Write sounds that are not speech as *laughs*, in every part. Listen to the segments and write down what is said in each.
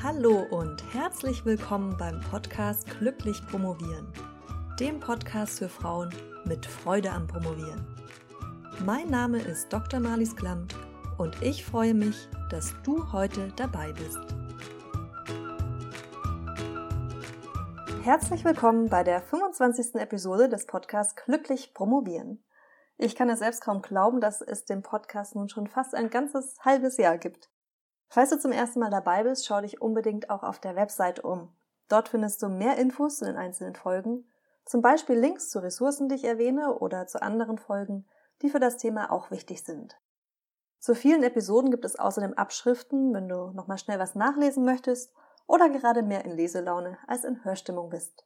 Hallo und herzlich willkommen beim Podcast Glücklich Promovieren, dem Podcast für Frauen mit Freude am Promovieren. Mein Name ist Dr. Marlies Klamt und ich freue mich, dass du heute dabei bist. Herzlich willkommen bei der 25. Episode des Podcasts Glücklich Promovieren. Ich kann es selbst kaum glauben, dass es den Podcast nun schon fast ein ganzes halbes Jahr gibt. Falls du zum ersten Mal dabei bist, schau dich unbedingt auch auf der Website um. Dort findest du mehr Infos zu den einzelnen Folgen, zum Beispiel Links zu Ressourcen, die ich erwähne, oder zu anderen Folgen, die für das Thema auch wichtig sind. Zu vielen Episoden gibt es außerdem Abschriften, wenn du nochmal schnell was nachlesen möchtest oder gerade mehr in Leselaune als in Hörstimmung bist.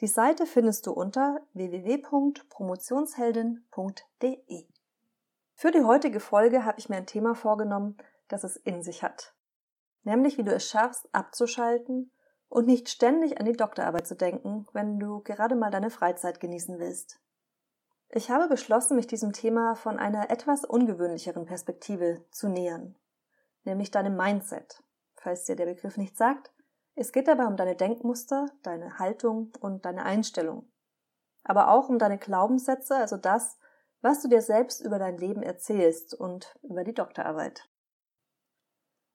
Die Seite findest du unter www.promotionsheldin.de. Für die heutige Folge habe ich mir ein Thema vorgenommen, das es in sich hat. Nämlich wie du es schaffst, abzuschalten und nicht ständig an die Doktorarbeit zu denken, wenn du gerade mal deine Freizeit genießen willst. Ich habe beschlossen, mich diesem Thema von einer etwas ungewöhnlicheren Perspektive zu nähern, nämlich deinem Mindset. Falls dir der Begriff nicht sagt, es geht dabei um deine Denkmuster, deine Haltung und deine Einstellung. Aber auch um deine Glaubenssätze, also das, was du dir selbst über dein Leben erzählst und über die Doktorarbeit.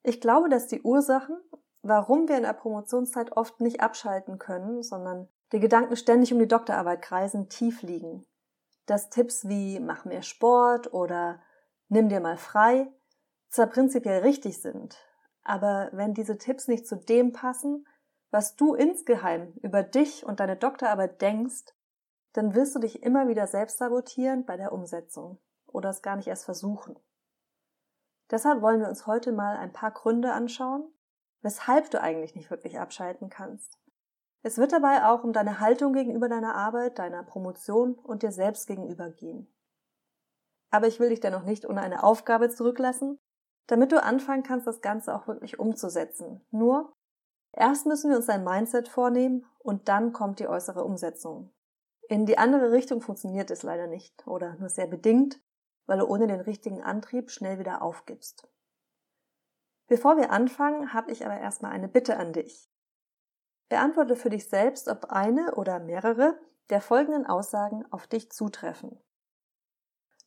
Ich glaube, dass die Ursachen, warum wir in der Promotionszeit oft nicht abschalten können, sondern die Gedanken ständig um die Doktorarbeit kreisen, tief liegen. Dass Tipps wie mach mehr Sport oder nimm dir mal frei zwar prinzipiell richtig sind, aber wenn diese Tipps nicht zu dem passen, was du insgeheim über dich und deine Doktorarbeit denkst, dann wirst du dich immer wieder selbst sabotieren bei der Umsetzung oder es gar nicht erst versuchen. Deshalb wollen wir uns heute mal ein paar Gründe anschauen, weshalb du eigentlich nicht wirklich abschalten kannst. Es wird dabei auch um deine Haltung gegenüber deiner Arbeit, deiner Promotion und dir selbst gegenüber gehen. Aber ich will dich dennoch nicht ohne eine Aufgabe zurücklassen, damit du anfangen kannst, das Ganze auch wirklich umzusetzen. Nur, erst müssen wir uns ein Mindset vornehmen und dann kommt die äußere Umsetzung. In die andere Richtung funktioniert es leider nicht oder nur sehr bedingt weil du ohne den richtigen Antrieb schnell wieder aufgibst. Bevor wir anfangen, habe ich aber erstmal eine Bitte an dich. Beantworte für dich selbst, ob eine oder mehrere der folgenden Aussagen auf dich zutreffen.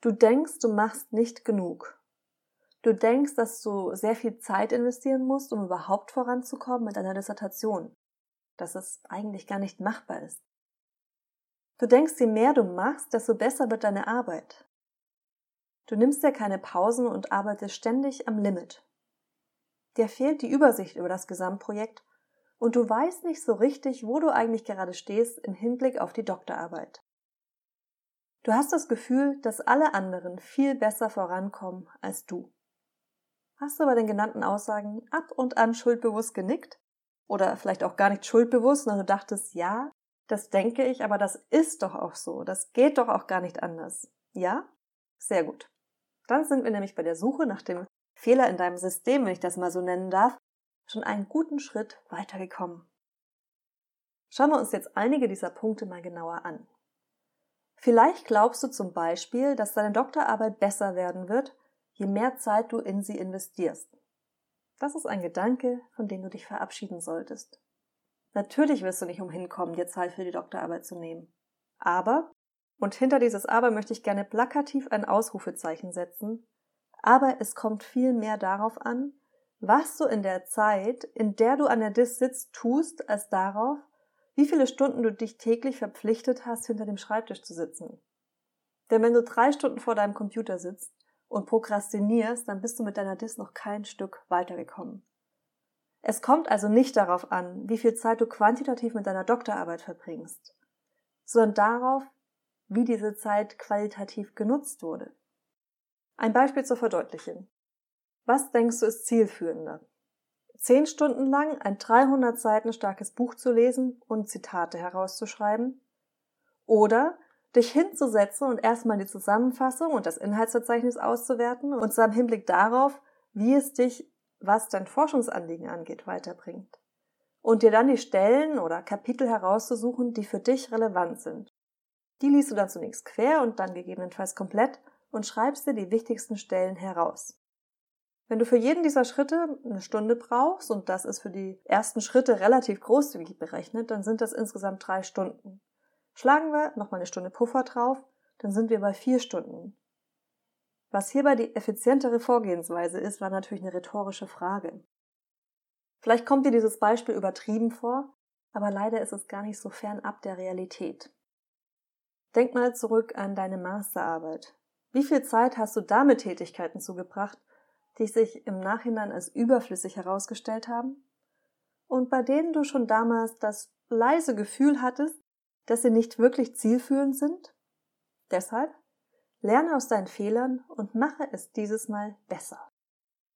Du denkst, du machst nicht genug. Du denkst, dass du sehr viel Zeit investieren musst, um überhaupt voranzukommen mit deiner Dissertation. Dass es eigentlich gar nicht machbar ist. Du denkst, je mehr du machst, desto besser wird deine Arbeit. Du nimmst dir keine Pausen und arbeitest ständig am Limit. Dir fehlt die Übersicht über das Gesamtprojekt und du weißt nicht so richtig, wo du eigentlich gerade stehst im Hinblick auf die Doktorarbeit. Du hast das Gefühl, dass alle anderen viel besser vorankommen als du. Hast du bei den genannten Aussagen ab und an schuldbewusst genickt? Oder vielleicht auch gar nicht schuldbewusst, sondern du dachtest, ja, das denke ich, aber das ist doch auch so, das geht doch auch gar nicht anders. Ja? Sehr gut. Dann sind wir nämlich bei der Suche nach dem Fehler in deinem System, wenn ich das mal so nennen darf, schon einen guten Schritt weitergekommen. Schauen wir uns jetzt einige dieser Punkte mal genauer an. Vielleicht glaubst du zum Beispiel, dass deine Doktorarbeit besser werden wird, je mehr Zeit du in sie investierst. Das ist ein Gedanke, von dem du dich verabschieden solltest. Natürlich wirst du nicht umhin kommen, dir Zeit für die Doktorarbeit zu nehmen. Aber und hinter dieses Aber möchte ich gerne plakativ ein Ausrufezeichen setzen. Aber es kommt viel mehr darauf an, was du in der Zeit, in der du an der Dis sitzt, tust, als darauf, wie viele Stunden du dich täglich verpflichtet hast, hinter dem Schreibtisch zu sitzen. Denn wenn du drei Stunden vor deinem Computer sitzt und prokrastinierst, dann bist du mit deiner Dis noch kein Stück weitergekommen. Es kommt also nicht darauf an, wie viel Zeit du quantitativ mit deiner Doktorarbeit verbringst, sondern darauf, wie diese Zeit qualitativ genutzt wurde. Ein Beispiel zur Verdeutlichung. Was denkst du ist zielführender? Zehn Stunden lang ein 300 Seiten starkes Buch zu lesen und Zitate herauszuschreiben? Oder dich hinzusetzen und erstmal die Zusammenfassung und das Inhaltsverzeichnis auszuwerten und zwar im Hinblick darauf, wie es dich, was dein Forschungsanliegen angeht, weiterbringt. Und dir dann die Stellen oder Kapitel herauszusuchen, die für dich relevant sind. Die liest du dann zunächst quer und dann gegebenenfalls komplett und schreibst dir die wichtigsten Stellen heraus. Wenn du für jeden dieser Schritte eine Stunde brauchst, und das ist für die ersten Schritte relativ großzügig berechnet, dann sind das insgesamt drei Stunden. Schlagen wir nochmal eine Stunde Puffer drauf, dann sind wir bei vier Stunden. Was hierbei die effizientere Vorgehensweise ist, war natürlich eine rhetorische Frage. Vielleicht kommt dir dieses Beispiel übertrieben vor, aber leider ist es gar nicht so fernab der Realität. Denk mal zurück an deine Masterarbeit. Wie viel Zeit hast du damit Tätigkeiten zugebracht, die sich im Nachhinein als überflüssig herausgestellt haben? Und bei denen du schon damals das leise Gefühl hattest, dass sie nicht wirklich zielführend sind? Deshalb lerne aus deinen Fehlern und mache es dieses Mal besser.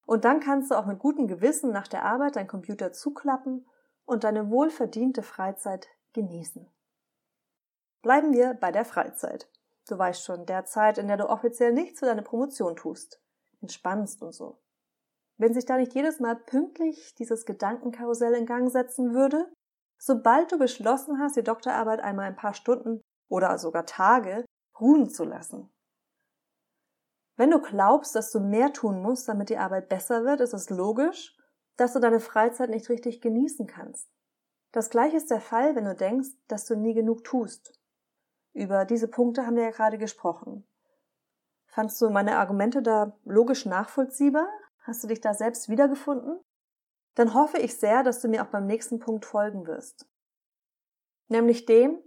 Und dann kannst du auch mit gutem Gewissen nach der Arbeit dein Computer zuklappen und deine wohlverdiente Freizeit genießen. Bleiben wir bei der Freizeit. Du weißt schon, der Zeit, in der du offiziell nichts für deine Promotion tust, entspannst und so. Wenn sich da nicht jedes Mal pünktlich dieses Gedankenkarussell in Gang setzen würde, sobald du beschlossen hast, die Doktorarbeit einmal ein paar Stunden oder sogar Tage ruhen zu lassen. Wenn du glaubst, dass du mehr tun musst, damit die Arbeit besser wird, ist es logisch, dass du deine Freizeit nicht richtig genießen kannst. Das gleiche ist der Fall, wenn du denkst, dass du nie genug tust. Über diese Punkte haben wir ja gerade gesprochen. Fandst du meine Argumente da logisch nachvollziehbar? Hast du dich da selbst wiedergefunden? Dann hoffe ich sehr, dass du mir auch beim nächsten Punkt folgen wirst. Nämlich dem,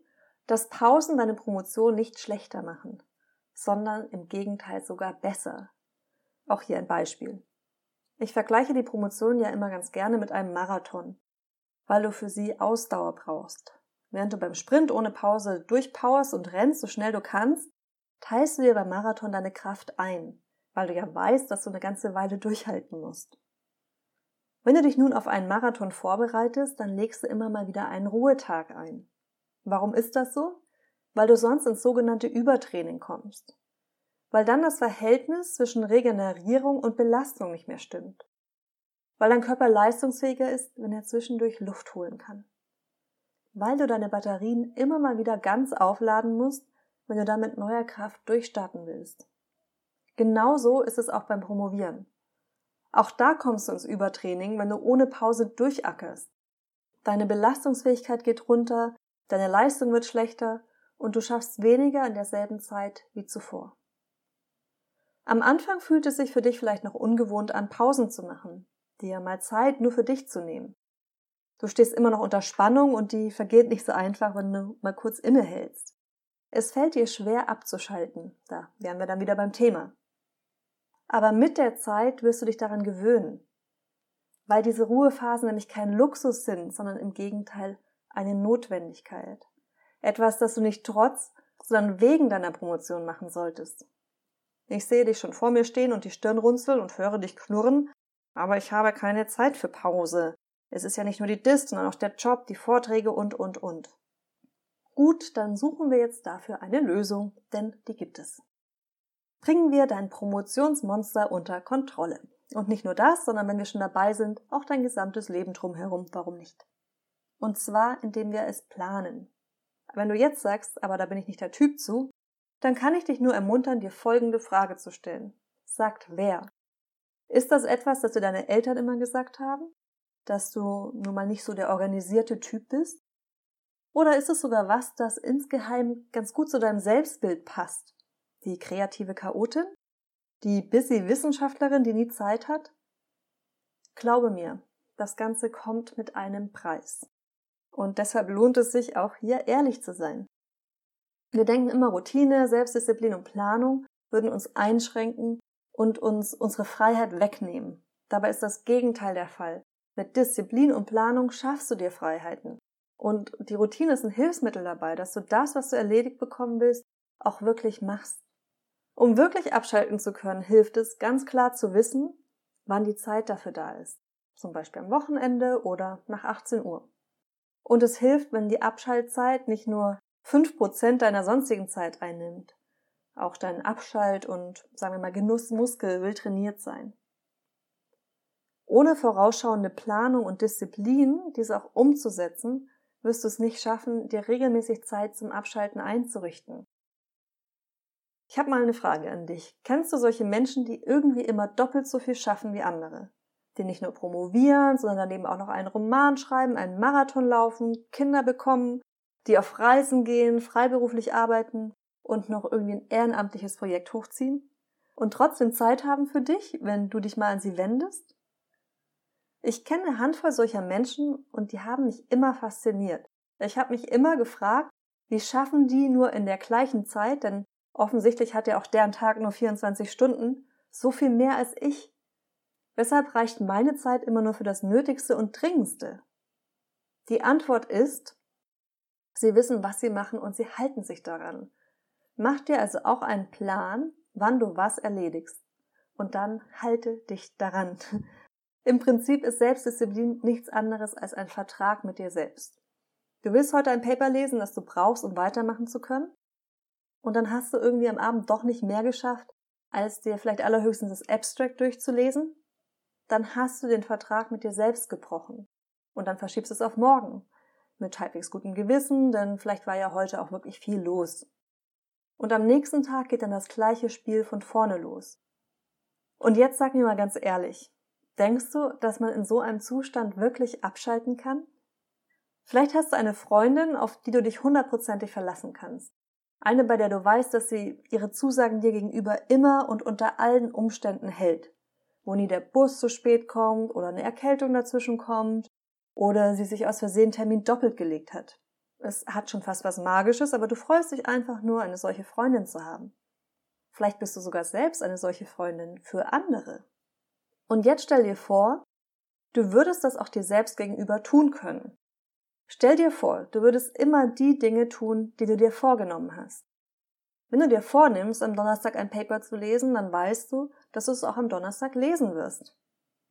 dass Pausen deine Promotion nicht schlechter machen, sondern im Gegenteil sogar besser. Auch hier ein Beispiel. Ich vergleiche die Promotion ja immer ganz gerne mit einem Marathon, weil du für sie Ausdauer brauchst. Während du beim Sprint ohne Pause durchpowerst und rennst, so schnell du kannst, teilst du dir beim Marathon deine Kraft ein, weil du ja weißt, dass du eine ganze Weile durchhalten musst. Wenn du dich nun auf einen Marathon vorbereitest, dann legst du immer mal wieder einen Ruhetag ein. Warum ist das so? Weil du sonst ins sogenannte Übertraining kommst. Weil dann das Verhältnis zwischen Regenerierung und Belastung nicht mehr stimmt. Weil dein Körper leistungsfähiger ist, wenn er zwischendurch Luft holen kann weil du deine Batterien immer mal wieder ganz aufladen musst, wenn du dann mit neuer Kraft durchstarten willst. Genauso ist es auch beim Promovieren. Auch da kommst du ins Übertraining, wenn du ohne Pause durchackerst. Deine Belastungsfähigkeit geht runter, deine Leistung wird schlechter und du schaffst weniger in derselben Zeit wie zuvor. Am Anfang fühlt es sich für dich vielleicht noch ungewohnt an, Pausen zu machen, dir mal Zeit nur für dich zu nehmen. Du stehst immer noch unter Spannung und die vergeht nicht so einfach, wenn du mal kurz innehältst. Es fällt dir schwer abzuschalten. Da wären wir dann wieder beim Thema. Aber mit der Zeit wirst du dich daran gewöhnen. Weil diese Ruhephasen nämlich kein Luxus sind, sondern im Gegenteil eine Notwendigkeit. Etwas, das du nicht trotz, sondern wegen deiner Promotion machen solltest. Ich sehe dich schon vor mir stehen und die Stirn runzeln und höre dich knurren, aber ich habe keine Zeit für Pause. Es ist ja nicht nur die Dist, sondern auch der Job, die Vorträge und, und, und. Gut, dann suchen wir jetzt dafür eine Lösung, denn die gibt es. Bringen wir dein Promotionsmonster unter Kontrolle. Und nicht nur das, sondern wenn wir schon dabei sind, auch dein gesamtes Leben drumherum, warum nicht? Und zwar, indem wir es planen. Wenn du jetzt sagst, aber da bin ich nicht der Typ zu, dann kann ich dich nur ermuntern, dir folgende Frage zu stellen. Sagt wer? Ist das etwas, das dir deine Eltern immer gesagt haben? Dass du nun mal nicht so der organisierte Typ bist? Oder ist es sogar was, das insgeheim ganz gut zu deinem Selbstbild passt? Die kreative Chaotin? Die busy Wissenschaftlerin, die nie Zeit hat? Glaube mir, das Ganze kommt mit einem Preis. Und deshalb lohnt es sich auch hier ehrlich zu sein. Wir denken immer Routine, Selbstdisziplin und Planung würden uns einschränken und uns unsere Freiheit wegnehmen. Dabei ist das Gegenteil der Fall. Mit Disziplin und Planung schaffst du dir Freiheiten. Und die Routine ist ein Hilfsmittel dabei, dass du das, was du erledigt bekommen willst, auch wirklich machst. Um wirklich abschalten zu können, hilft es, ganz klar zu wissen, wann die Zeit dafür da ist. Zum Beispiel am Wochenende oder nach 18 Uhr. Und es hilft, wenn die Abschaltzeit nicht nur 5% deiner sonstigen Zeit einnimmt. Auch dein Abschalt- und, sagen wir mal, Genussmuskel will trainiert sein. Ohne vorausschauende Planung und Disziplin, diese auch umzusetzen, wirst du es nicht schaffen, dir regelmäßig Zeit zum Abschalten einzurichten. Ich habe mal eine Frage an dich. Kennst du solche Menschen, die irgendwie immer doppelt so viel schaffen wie andere? Die nicht nur promovieren, sondern daneben auch noch einen Roman schreiben, einen Marathon laufen, Kinder bekommen, die auf Reisen gehen, freiberuflich arbeiten und noch irgendwie ein ehrenamtliches Projekt hochziehen? Und trotzdem Zeit haben für dich, wenn du dich mal an sie wendest? Ich kenne eine Handvoll solcher Menschen und die haben mich immer fasziniert. Ich habe mich immer gefragt, wie schaffen die nur in der gleichen Zeit, denn offensichtlich hat ja auch deren Tag nur 24 Stunden, so viel mehr als ich. Weshalb reicht meine Zeit immer nur für das Nötigste und Dringendste? Die Antwort ist, sie wissen, was sie machen und sie halten sich daran. Mach dir also auch einen Plan, wann du was erledigst. Und dann halte dich daran. *laughs* Im Prinzip ist Selbstdisziplin nichts anderes als ein Vertrag mit dir selbst. Du willst heute ein Paper lesen, das du brauchst, um weitermachen zu können? Und dann hast du irgendwie am Abend doch nicht mehr geschafft, als dir vielleicht allerhöchstens das Abstract durchzulesen? Dann hast du den Vertrag mit dir selbst gebrochen. Und dann verschiebst du es auf morgen. Mit halbwegs gutem Gewissen, denn vielleicht war ja heute auch wirklich viel los. Und am nächsten Tag geht dann das gleiche Spiel von vorne los. Und jetzt sag mir mal ganz ehrlich, denkst du, dass man in so einem Zustand wirklich abschalten kann? Vielleicht hast du eine Freundin, auf die du dich hundertprozentig verlassen kannst. Eine, bei der du weißt, dass sie ihre Zusagen dir gegenüber immer und unter allen Umständen hält. Wo nie der Bus zu spät kommt oder eine Erkältung dazwischen kommt oder sie sich aus Versehen Termin doppelt gelegt hat. Es hat schon fast was Magisches, aber du freust dich einfach nur, eine solche Freundin zu haben. Vielleicht bist du sogar selbst eine solche Freundin für andere. Und jetzt stell dir vor, du würdest das auch dir selbst gegenüber tun können. Stell dir vor, du würdest immer die Dinge tun, die du dir vorgenommen hast. Wenn du dir vornimmst, am Donnerstag ein Paper zu lesen, dann weißt du, dass du es auch am Donnerstag lesen wirst.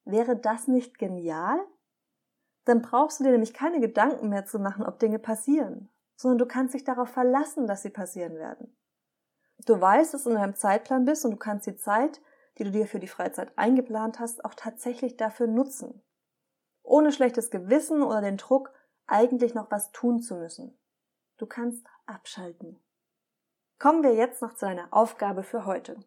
Wäre das nicht genial? Dann brauchst du dir nämlich keine Gedanken mehr zu machen, ob Dinge passieren, sondern du kannst dich darauf verlassen, dass sie passieren werden. Du weißt, dass du in deinem Zeitplan bist und du kannst die Zeit, die du dir für die Freizeit eingeplant hast, auch tatsächlich dafür nutzen. Ohne schlechtes Gewissen oder den Druck, eigentlich noch was tun zu müssen. Du kannst abschalten. Kommen wir jetzt noch zu deiner Aufgabe für heute.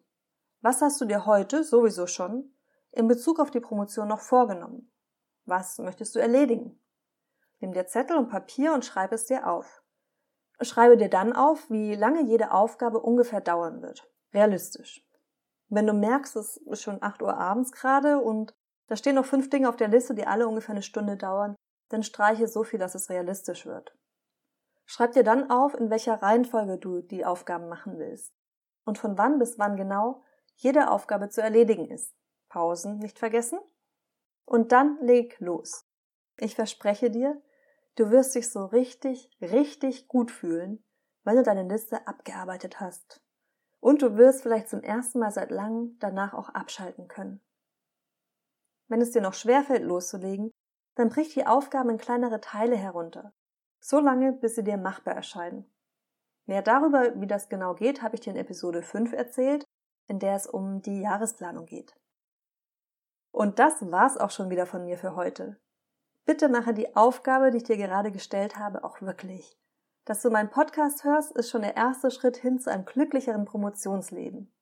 Was hast du dir heute sowieso schon in Bezug auf die Promotion noch vorgenommen? Was möchtest du erledigen? Nimm dir Zettel und Papier und schreib es dir auf. Schreibe dir dann auf, wie lange jede Aufgabe ungefähr dauern wird. Realistisch. Wenn du merkst, es ist schon 8 Uhr abends gerade und da stehen noch fünf Dinge auf der Liste, die alle ungefähr eine Stunde dauern, dann streiche so viel, dass es realistisch wird. Schreib dir dann auf, in welcher Reihenfolge du die Aufgaben machen willst und von wann bis wann genau jede Aufgabe zu erledigen ist. Pausen nicht vergessen. Und dann leg los. Ich verspreche dir, du wirst dich so richtig, richtig gut fühlen, wenn du deine Liste abgearbeitet hast. Und du wirst vielleicht zum ersten Mal seit langem danach auch abschalten können. Wenn es dir noch schwerfällt loszulegen, dann brich die Aufgaben in kleinere Teile herunter, so lange, bis sie dir machbar erscheinen. Mehr darüber, wie das genau geht, habe ich dir in Episode 5 erzählt, in der es um die Jahresplanung geht. Und das war's auch schon wieder von mir für heute. Bitte mache die Aufgabe, die ich dir gerade gestellt habe, auch wirklich. Dass du meinen Podcast hörst, ist schon der erste Schritt hin zu einem glücklicheren Promotionsleben.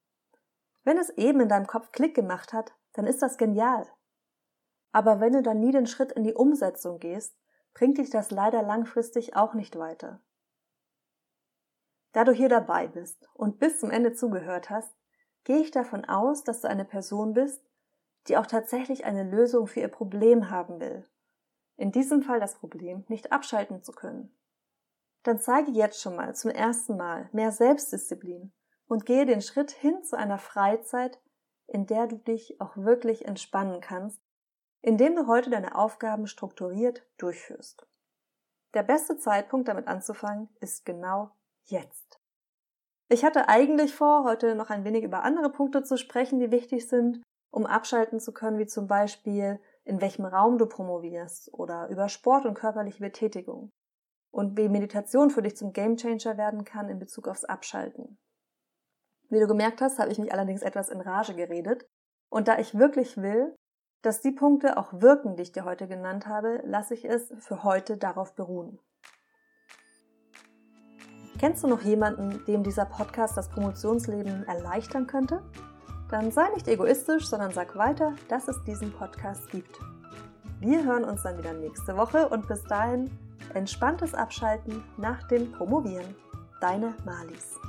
Wenn es eben in deinem Kopf Klick gemacht hat, dann ist das genial. Aber wenn du dann nie den Schritt in die Umsetzung gehst, bringt dich das leider langfristig auch nicht weiter. Da du hier dabei bist und bis zum Ende zugehört hast, gehe ich davon aus, dass du eine Person bist, die auch tatsächlich eine Lösung für ihr Problem haben will. In diesem Fall das Problem, nicht abschalten zu können. Dann zeige jetzt schon mal zum ersten Mal mehr Selbstdisziplin und gehe den Schritt hin zu einer Freizeit, in der du dich auch wirklich entspannen kannst indem du heute deine Aufgaben strukturiert durchführst. Der beste Zeitpunkt, damit anzufangen, ist genau jetzt. Ich hatte eigentlich vor, heute noch ein wenig über andere Punkte zu sprechen, die wichtig sind, um abschalten zu können, wie zum Beispiel, in welchem Raum du promovierst oder über Sport und körperliche Betätigung und wie Meditation für dich zum Gamechanger werden kann in Bezug aufs Abschalten. Wie du gemerkt hast, habe ich mich allerdings etwas in Rage geredet und da ich wirklich will, dass die Punkte auch wirken, die ich dir heute genannt habe, lasse ich es für heute darauf beruhen. Kennst du noch jemanden, dem dieser Podcast das Promotionsleben erleichtern könnte? Dann sei nicht egoistisch, sondern sag weiter, dass es diesen Podcast gibt. Wir hören uns dann wieder nächste Woche und bis dahin entspanntes Abschalten nach dem Promovieren. Deine Malis.